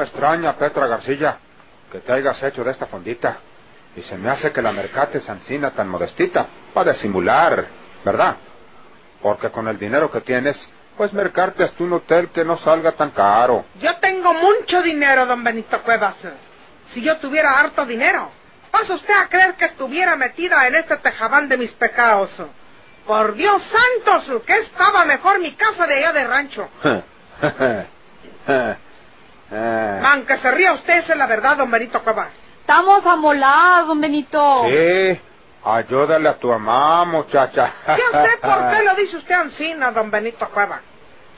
me extraña, Petra García, que te hayas hecho de esta fondita. Y se me hace que la mercate Sancina tan modestita, para disimular, ¿verdad? Porque con el dinero que tienes, pues mercarte hasta un hotel que no salga tan caro. Yo tengo mucho dinero, don Benito Cuevas. Si yo tuviera harto dinero, ¿pasa usted a creer que estuviera metida en este tejabán de mis pecados? Por Dios santos, que estaba mejor mi casa de allá de rancho. Man, que se ría usted, esa es la verdad, don Benito Cuevas. Estamos amolados, don Benito. Sí, ayúdale a tu mamá, muchacha. ¿Ya sé por qué lo dice usted Ancina, don Benito Cueva?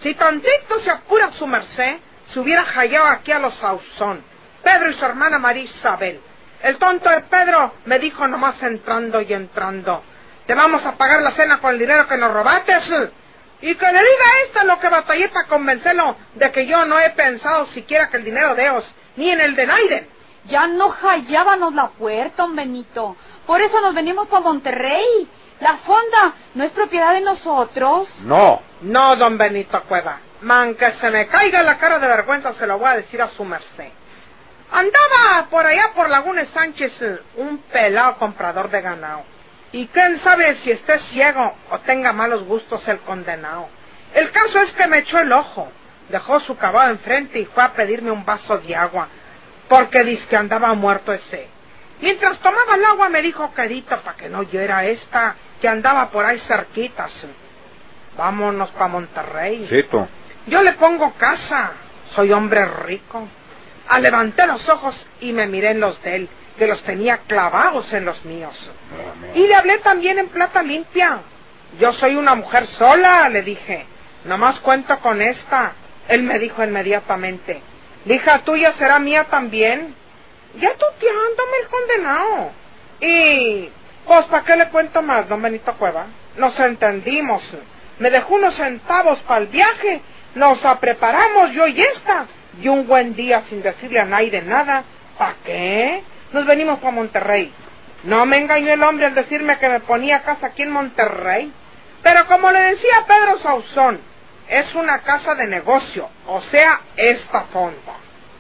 Si tantito se apura su merced, se hubiera hallado aquí a los Sauzón, Pedro y su hermana María Isabel. El tonto de Pedro me dijo nomás entrando y entrando, te vamos a pagar la cena con el dinero que nos robaste. Y que le diga a esta lo que batallé para convencerlo de que yo no he pensado siquiera que el dinero de ellos, ni en el de Naiden. Ya no hallábamos la puerta, don Benito. Por eso nos venimos para Monterrey. La fonda no es propiedad de nosotros. No. No, don Benito Cueva. Man, que se me caiga la cara de vergüenza, se lo voy a decir a su merced. Andaba por allá por Laguna Sánchez un pelado comprador de ganado. Y quién sabe si esté ciego o tenga malos gustos el condenado. El caso es que me echó el ojo, dejó su caballo enfrente y fue a pedirme un vaso de agua, porque dice que andaba muerto ese. Mientras tomaba el agua me dijo quedito para que no oyera esta que andaba por ahí cerquitas. Vámonos para Monterrey. Yo le pongo casa, soy hombre rico. Ah, levanté los ojos y me miré en los de él, que los tenía clavados en los míos. Y le hablé también en plata limpia. Yo soy una mujer sola, le dije. Nomás cuento con esta. Él me dijo inmediatamente. La hija tuya será mía también. Ya tuteándome el condenado. Y, pues, ¿para qué le cuento más, don Benito Cueva? Nos entendimos. Me dejó unos centavos para el viaje. Nos preparamos yo y esta. Y un buen día sin decirle a nadie nada. ¿Para qué? Nos venimos para Monterrey. No me engañó el hombre al decirme que me ponía casa aquí en Monterrey. Pero como le decía Pedro Sauzón, es una casa de negocio, o sea, esta fonda.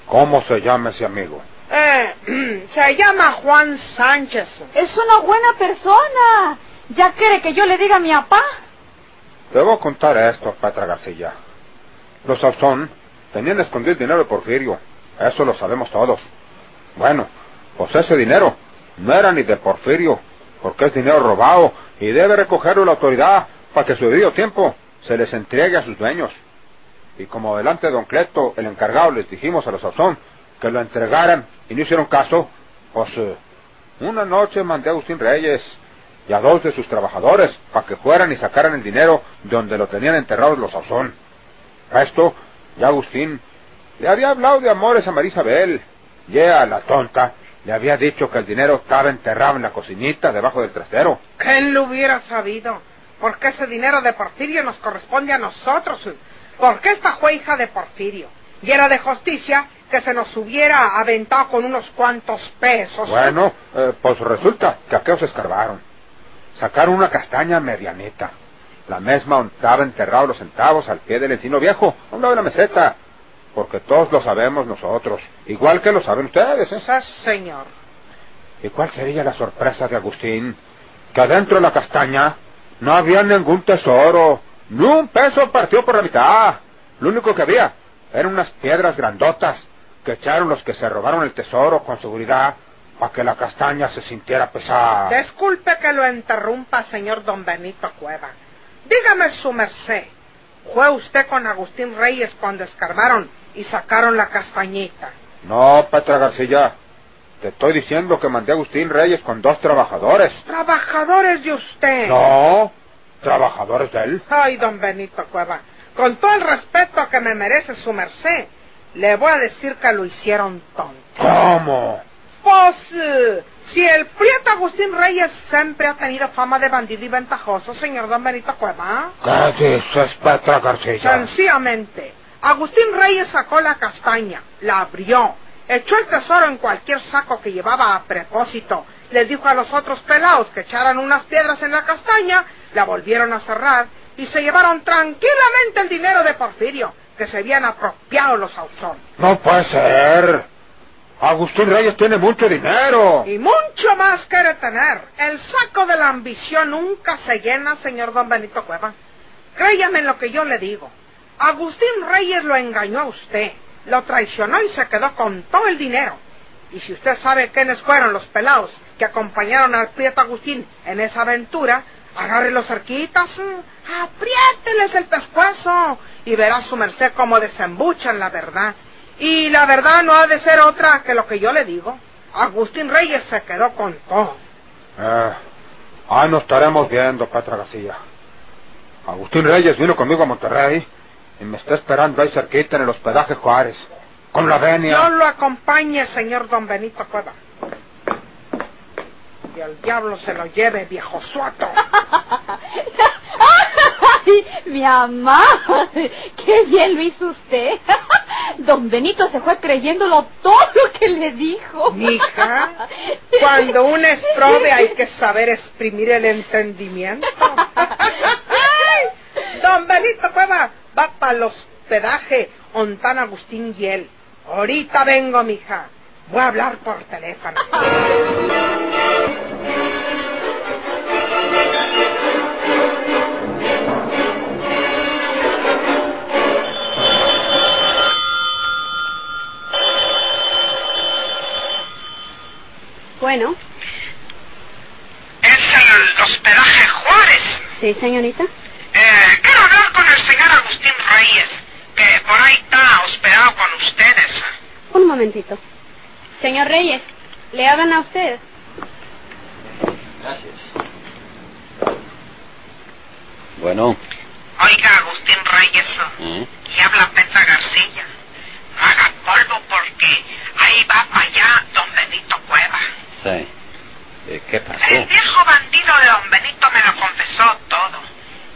¿Cómo se llama ese amigo? Eh, se llama Juan Sánchez. Es una buena persona. ¿Ya quiere que yo le diga a mi papá? A contar esto, Petra García. Los Sauzón tenían escondido el dinero de Porfirio. Eso lo sabemos todos. Bueno, pues ese dinero no era ni de Porfirio, porque es dinero robado y debe recogerlo la autoridad para que su debido tiempo se les entregue a sus dueños. Y como delante de don Cleto, el encargado, les dijimos a los Sauzón que lo entregaran y no hicieron caso, pues eh, una noche mandé a Agustín Reyes y a dos de sus trabajadores para que fueran y sacaran el dinero de donde lo tenían enterrados los Sauzón. Esto, ya Agustín le había hablado de amores a María Isabel, y ella, la tonta, le había dicho que el dinero estaba enterrado en la cocinita debajo del trastero. ¿Quién lo hubiera sabido? Porque ese dinero de Porfirio nos corresponde a nosotros. Porque esta fue hija de Porfirio. Y era de justicia que se nos hubiera aventado con unos cuantos pesos. Bueno, eh, pues resulta que aquellos escarbaron. Sacaron una castaña medianita. La misma donde estaba enterrado los centavos al pie del encino viejo, a un lado de la meseta. Porque todos lo sabemos nosotros, igual que lo saben ustedes, ¿eh? Sí, señor. ¿Y cuál sería la sorpresa de Agustín? Que adentro de la castaña no había ningún tesoro, ni un peso partido por la mitad. Lo único que había eran unas piedras grandotas que echaron los que se robaron el tesoro con seguridad para que la castaña se sintiera pesada. Disculpe que lo interrumpa, señor don Benito Cueva. Dígame su merced. ¿Fue usted con Agustín Reyes cuando escarbaron y sacaron la castañita? No, Petra García. Te estoy diciendo que mandé a Agustín Reyes con dos trabajadores. Trabajadores de usted. No, trabajadores de él. Ay, don Benito Cueva, con todo el respeto que me merece su merced, le voy a decir que lo hicieron tonto. ¿Cómo? Pues, eh, si el prieto Agustín Reyes siempre ha tenido fama de bandido y ventajoso, señor don Benito Cueva. ¿Qué dices, Petra García? Sencillamente, Agustín Reyes sacó la castaña, la abrió, echó el tesoro en cualquier saco que llevaba a propósito, les dijo a los otros pelados que echaran unas piedras en la castaña, la volvieron a cerrar y se llevaron tranquilamente el dinero de Porfirio, que se habían apropiado los Ausón. No puede ser. Agustín Reyes tiene mucho dinero. Y mucho más quiere tener. El saco de la ambición nunca se llena, señor don Benito Cueva. Créame en lo que yo le digo. Agustín Reyes lo engañó a usted, lo traicionó y se quedó con todo el dinero. Y si usted sabe quiénes fueron los pelados que acompañaron al Prieto Agustín en esa aventura, agárrelos cerquitas, apriételes el pescuezo y verá su merced cómo desembuchan la verdad. Y la verdad no ha de ser otra que lo que yo le digo. Agustín Reyes se quedó con todo. Eh, ah, nos estaremos viendo, Petra García. Agustín Reyes vino conmigo a Monterrey y me está esperando ahí cerquita en el hospedaje Juárez, con la venia. No lo acompañe, señor don Benito Cueva. Y el diablo se lo lleve, viejo suato. ¡Ay, mi mamá! ¡Qué bien lo hizo usted! Don Benito se fue creyéndolo todo lo que le dijo. Mija, cuando uno es prove hay que saber exprimir el entendimiento. Ay, don Benito Cueva va para el hospedaje Ontan Agustín y él. Ahorita vengo, mija. Voy a hablar por teléfono. Bueno, Es el hospedaje Juárez. sí, señorita. Eh, quiero hablar con el señor Agustín Reyes, que por ahí está hospedado con ustedes. Un momentito. Señor Reyes, ¿le hablan a usted? Gracias. Bueno, Oiga, Agustín Reyes, ¿eh? y habla Petra García. No haga polvo porque ahí va para allá don Benito Cueva. Sí. Eh, ¿Qué pasó? El viejo bandido de don Benito me lo confesó todo.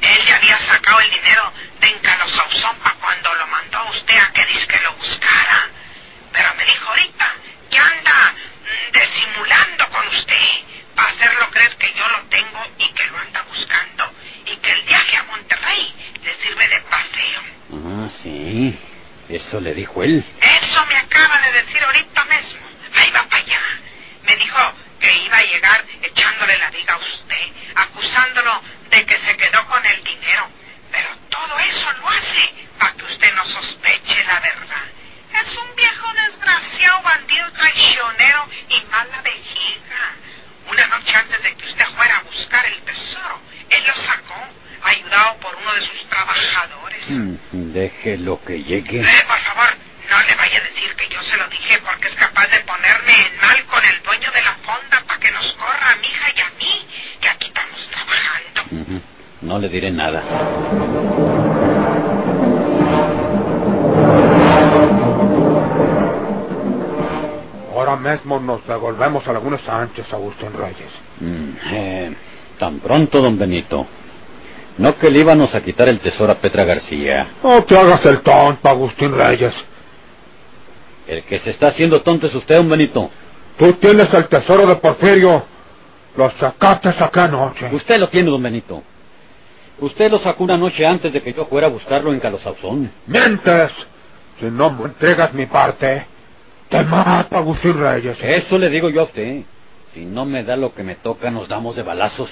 Él ya había sacado el dinero de Encalosauzón para cuando lo mandó a usted a que disque lo buscara. Pero me dijo ahorita que anda mm, disimulando con usted para hacerlo creer que yo lo tengo y que lo anda buscando y que el viaje a Monterrey le sirve de paseo. Ah, sí. Eso le dijo él. Eso me acaba de decir ahorita mismo. Ahí va para allá. Me dijo que iba a llegar echándole la diga a usted, acusándolo de que se quedó con el dinero. Pero todo eso lo hace para que usted no sospeche la verdad. Es un viejo desgraciado, bandido, traicionero y mala vejiga. Una noche antes de que usted fuera a buscar el tesoro, él lo sacó, ayudado por uno de sus trabajadores. Mm, Déjelo que llegue. Eh, por favor, no le vaya a decir que yo se lo dije porque es capaz de ponerme en mal con el dueño de la fonda para que nos corra a mi hija y a mí, que aquí estamos trabajando. No le diré nada. Ahora mismo nos devolvemos a Laguna Sánchez, Agustín Reyes. Mm, eh, tan pronto, don Benito. No que le íbamos a quitar el tesoro a Petra García. No te hagas el tonto, Agustín Reyes. El que se está haciendo tonto es usted, don Benito. Tú tienes el tesoro de Porfirio. Lo sacaste acá anoche. Usted lo tiene, don Benito. Usted lo sacó una noche antes de que yo fuera a buscarlo en Calosauzón. ¡Mientes! Si no me entregas mi parte, te mato, Agustín Reyes. Eso le digo yo a usted. Si no me da lo que me toca, nos damos de balazos.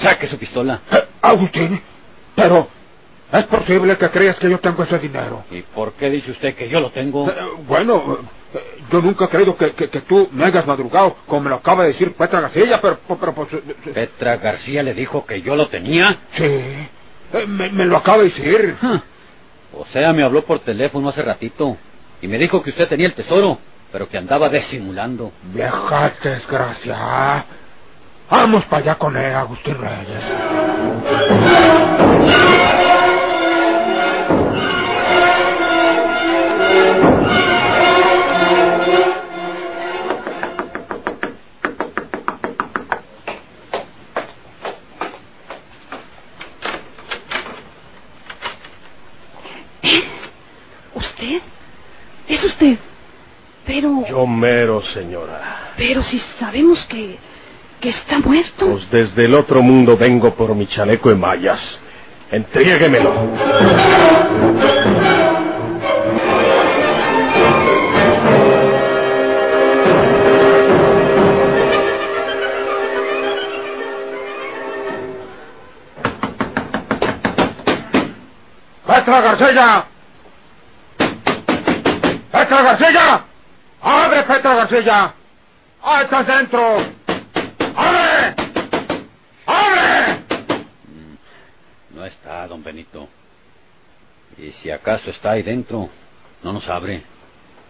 Saque su pistola. Eh, Agustín, pero ¿es posible que creas que yo tengo ese dinero? ¿Y por qué dice usted que yo lo tengo? Eh, bueno, eh, yo nunca he creído que, que, que tú me hayas madrugado, como me lo acaba de decir Petra García, pero, pero pues... eh, Petra García le dijo que yo lo tenía. Sí, me, me lo acaba de decir. O sea, me habló por teléfono hace ratito y me dijo que usted tenía el tesoro, pero que andaba disimulando. Vieja desgracia. Vamos para allá con él, Agustín Reyes. ¿Usted? ¿Es usted? Pero... Yo mero, señora. Pero si sabemos que... que está muerto. Pues desde el otro mundo vengo por mi chaleco en mallas. Entréguemelo. ¡Petra García! ¡Petra García! ¡Abre, Petra García! ¡Ah, estás dentro! ¡Abre! ¡Abre! No está, don Benito. Y si acaso está ahí dentro, no nos abre.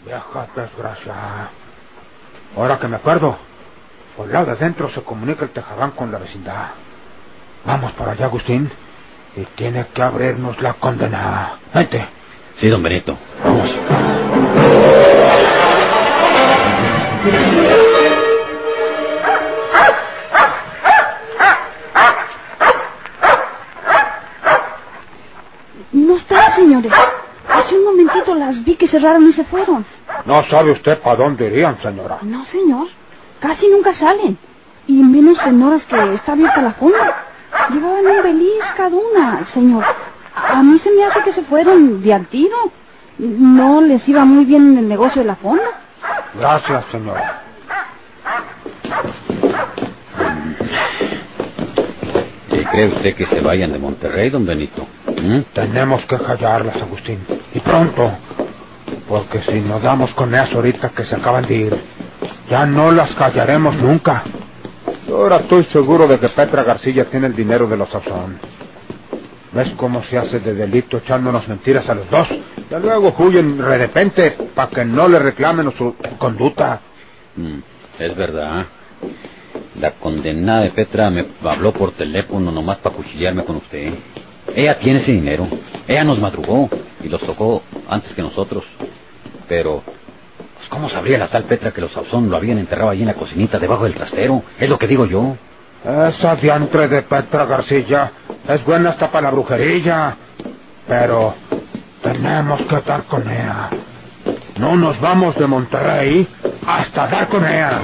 Vieja desgracia. Ahora que me acuerdo, por el lado de adentro se comunica el tejabán con la vecindad. Vamos para allá, Agustín. Y tiene que abrirnos la condena. Vente. Sí, don Benito. Vamos. Que cerraron y se fueron. No sabe usted para dónde irían, señora. No, señor. Casi nunca salen. Y menos en horas que está abierta la fonda. Llevaban un beliz cada una, señor. A mí se me hace que se fueron de al tiro. No les iba muy bien el negocio de la fonda. Gracias, señora. ¿Y cree usted que se vayan de Monterrey, don Benito? ¿Mm? Tenemos que callarlas, Agustín. Y pronto. Porque si nos damos con eso ahorita que se acaban de ir, ya no las callaremos nunca. Ahora estoy seguro de que Petra García tiene el dinero de los Sauzón. ¿Ves cómo se hace de delito echándonos mentiras a los dos? Ya luego huyen de repente para que no le reclamen su conducta. Mm, es verdad. La condenada de Petra me habló por teléfono nomás para cuchillarme con usted. Ella tiene ese dinero. Ella nos madrugó y los tocó antes que nosotros. Pero, pues, ¿cómo sabría la tal Petra que los Sauzón lo habían enterrado allí en la cocinita debajo del trastero? Es lo que digo yo. Esa diantre de Petra García es buena hasta para la brujería. Pero tenemos que dar con ella. No nos vamos de Monterrey hasta dar con ella.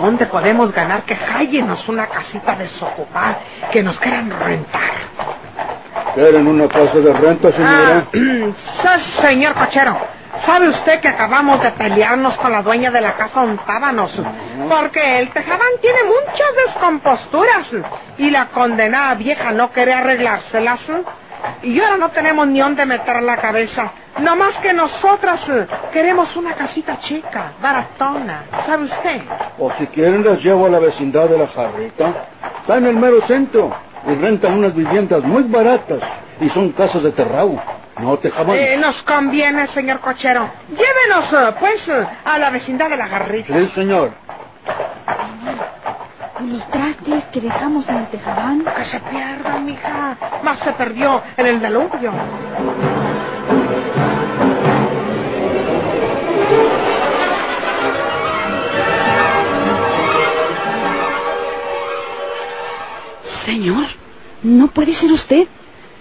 Dónde podemos ganar que hallenos una casita desocupada que nos quieran rentar? ¿Quieren una casa de renta, señora? Ah, sí, señor cochero, ¿sabe usted que acabamos de pelearnos con la dueña de la casa Ontábanos? Porque el tejabán tiene muchas descomposturas y la condenada vieja no quiere arreglárselas. Y ahora no tenemos ni dónde meter la cabeza. No más que nosotras eh, queremos una casita chica, baratona. ¿Sabe usted? O si quieren las llevo a la vecindad de la jarrita. Está en el mero centro y rentan unas viviendas muy baratas y son casas de terrao. No te jamás. Eh, nos conviene, señor cochero. Llévenos, eh, pues, a la vecindad de la garrita. Sí, señor. ¿Y los trastes que dejamos en el tejabán? Que se pierdan, mija. Más se perdió en el diluvio. Señor, no puede ser usted.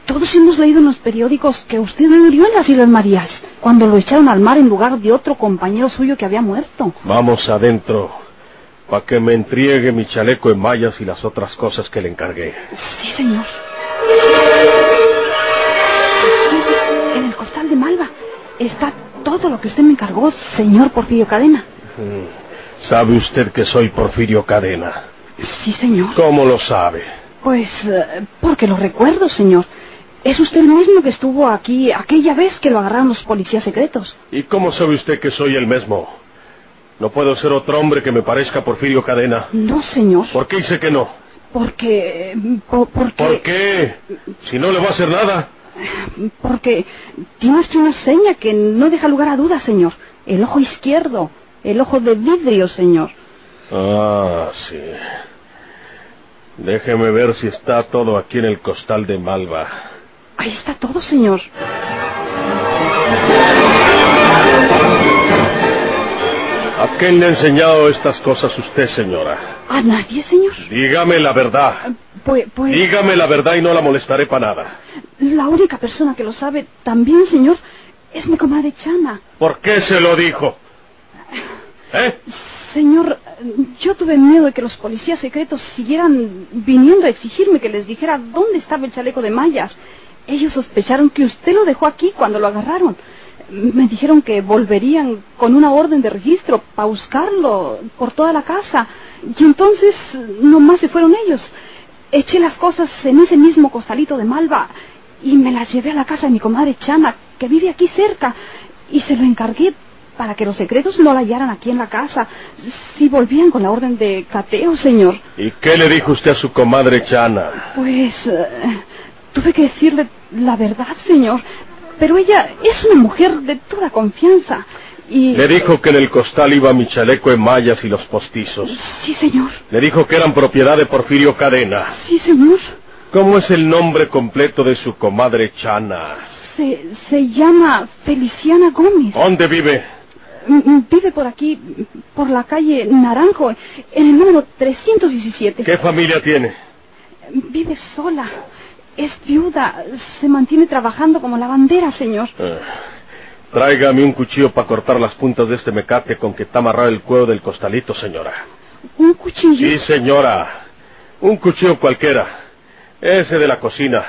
Todos hemos leído en los periódicos que usted murió en las Islas Marías, cuando lo echaron al mar en lugar de otro compañero suyo que había muerto. Vamos adentro, para que me entregue mi chaleco en mallas y las otras cosas que le encargué. Sí, señor. En el costal de Malva está todo lo que usted me encargó, señor Porfirio Cadena. Mm. ¿Sabe usted que soy Porfirio Cadena? Sí, señor. ¿Cómo lo sabe? Pues eh, porque lo recuerdo, señor. Es usted el mismo que estuvo aquí aquella vez que lo agarraron los policías secretos. ¿Y cómo sabe usted que soy el mismo? No puedo ser otro hombre que me parezca Porfirio Cadena. No, señor. ¿Por qué dice que no? Porque... po- porque... ¿Por qué? Si no le va a hacer nada. Porque tiene usted una seña que no deja lugar a dudas, señor. El ojo izquierdo. El ojo de vidrio, señor. Ah, sí. Déjeme ver si está todo aquí en el costal de Malva. Ahí está todo, señor. ¿A quién le ha enseñado estas cosas usted, señora? ¿A nadie, señor? Dígame la verdad. Pues, pues... Dígame la verdad y no la molestaré para nada. La única persona que lo sabe también, señor, es mi comadre Chana. ¿Por qué se lo dijo? ¿Eh? Señor, yo tuve miedo de que los policías secretos siguieran viniendo a exigirme que les dijera dónde estaba el chaleco de mallas. Ellos sospecharon que usted lo dejó aquí cuando lo agarraron. Me dijeron que volverían con una orden de registro para buscarlo por toda la casa. Y entonces nomás se fueron ellos. Eché las cosas en ese mismo costalito de malva y me las llevé a la casa de mi comadre Chana, que vive aquí cerca, y se lo encargué para que los secretos no la hallaran aquí en la casa. Si volvían con la orden de cateo, señor. ¿Y qué le dijo usted a su comadre Chana? Pues eh, tuve que decirle la verdad, señor. Pero ella es una mujer de toda confianza. Y... Le dijo que en el costal iba mi chaleco en mallas y los postizos. Sí, señor. Le dijo que eran propiedad de Porfirio Cadena. Sí, señor. ¿Cómo es el nombre completo de su comadre Chana? Se, se llama Feliciana Gómez. ¿Dónde vive? Mm, Vive por aquí, por la calle Naranjo, en el número 317. ¿Qué familia tiene? Vive sola. Es viuda. Se mantiene trabajando como lavandera, señor. Ah, tráigame un cuchillo para cortar las puntas de este mecate con que está amarrado el cuello del costalito, señora. ¿Un cuchillo? Sí, señora. Un cuchillo cualquiera. Ese de la cocina.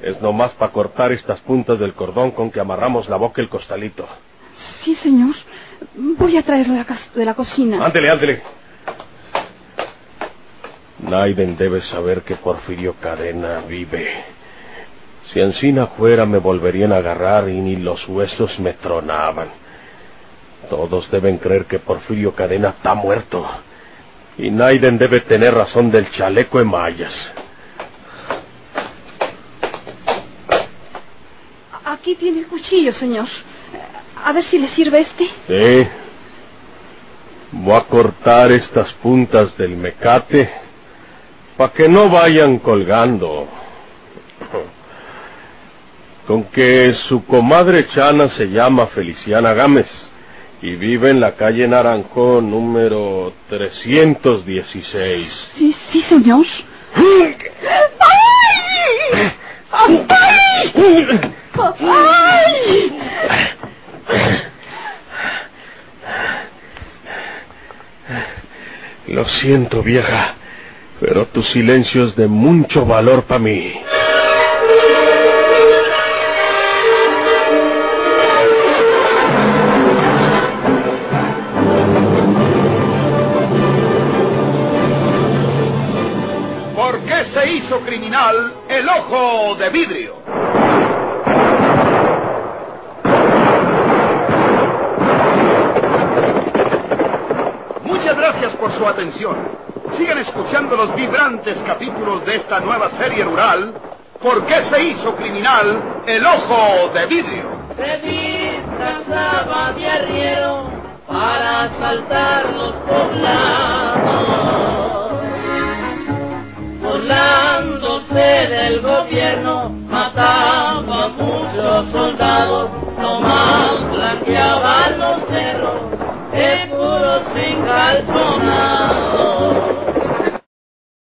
Es nomás para cortar estas puntas del cordón con que amarramos la boca y el costalito. Sí, señor. Voy a traerlo de la, de la cocina. Ándele, ándele. Naiden debe saber que Porfirio Cadena vive. Si Encina fuera me volverían a agarrar y ni los huesos me tronaban. Todos deben creer que Porfirio Cadena está muerto. Y Naiden debe tener razón del chaleco de mallas. Aquí tiene el cuchillo, señor. A ver si le sirve este. Sí. Voy a cortar estas puntas del mecate para que no vayan colgando. Con que su comadre Chana se llama Feliciana Gámez y vive en la calle Naranjo número 316. Sí, sí, señor. ¡Ay! ¡Ay! ¡Ay! Lo siento, vieja, pero tu silencio es de mucho valor para mí. ¿Por qué se hizo criminal el ojo de vidrio? Muchas gracias por su atención. Sigan escuchando los vibrantes capítulos de esta nueva serie rural. ¿Por qué se hizo criminal el ojo de vidrio? Se disfrazaba de arriero para asaltar los poblados. Burlándose del gobierno, mataba a muchos soldados, nomás blanqueaban los cerros, de puros sin calzonar.